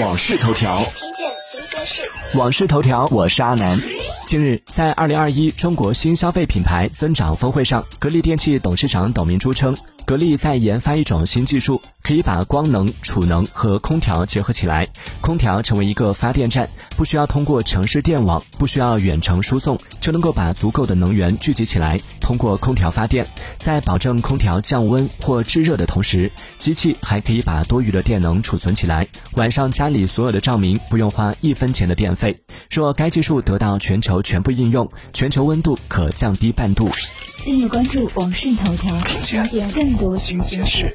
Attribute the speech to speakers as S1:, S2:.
S1: 往事头条，
S2: 听见新鲜事。
S1: 往事头条，我是阿南。近日，在二零二一中国新消费品牌增长峰会上，格力电器董事长董明珠称，格力在研发一种新技术，可以把光能、储能和空调结合起来，空调成为一个发电站，不需要通过城市电网，不需要远程输送，就能够把足够的能源聚集起来，通过空调发电，在保证空调降温或制热的同时，机器还可以把多余的电能储存起来，晚上家里所有的照明不用花一分钱的电费。若该技术得到全球全部应用，全球温度可降低半度。
S3: 订阅关注网讯头条，了解更多新鲜事。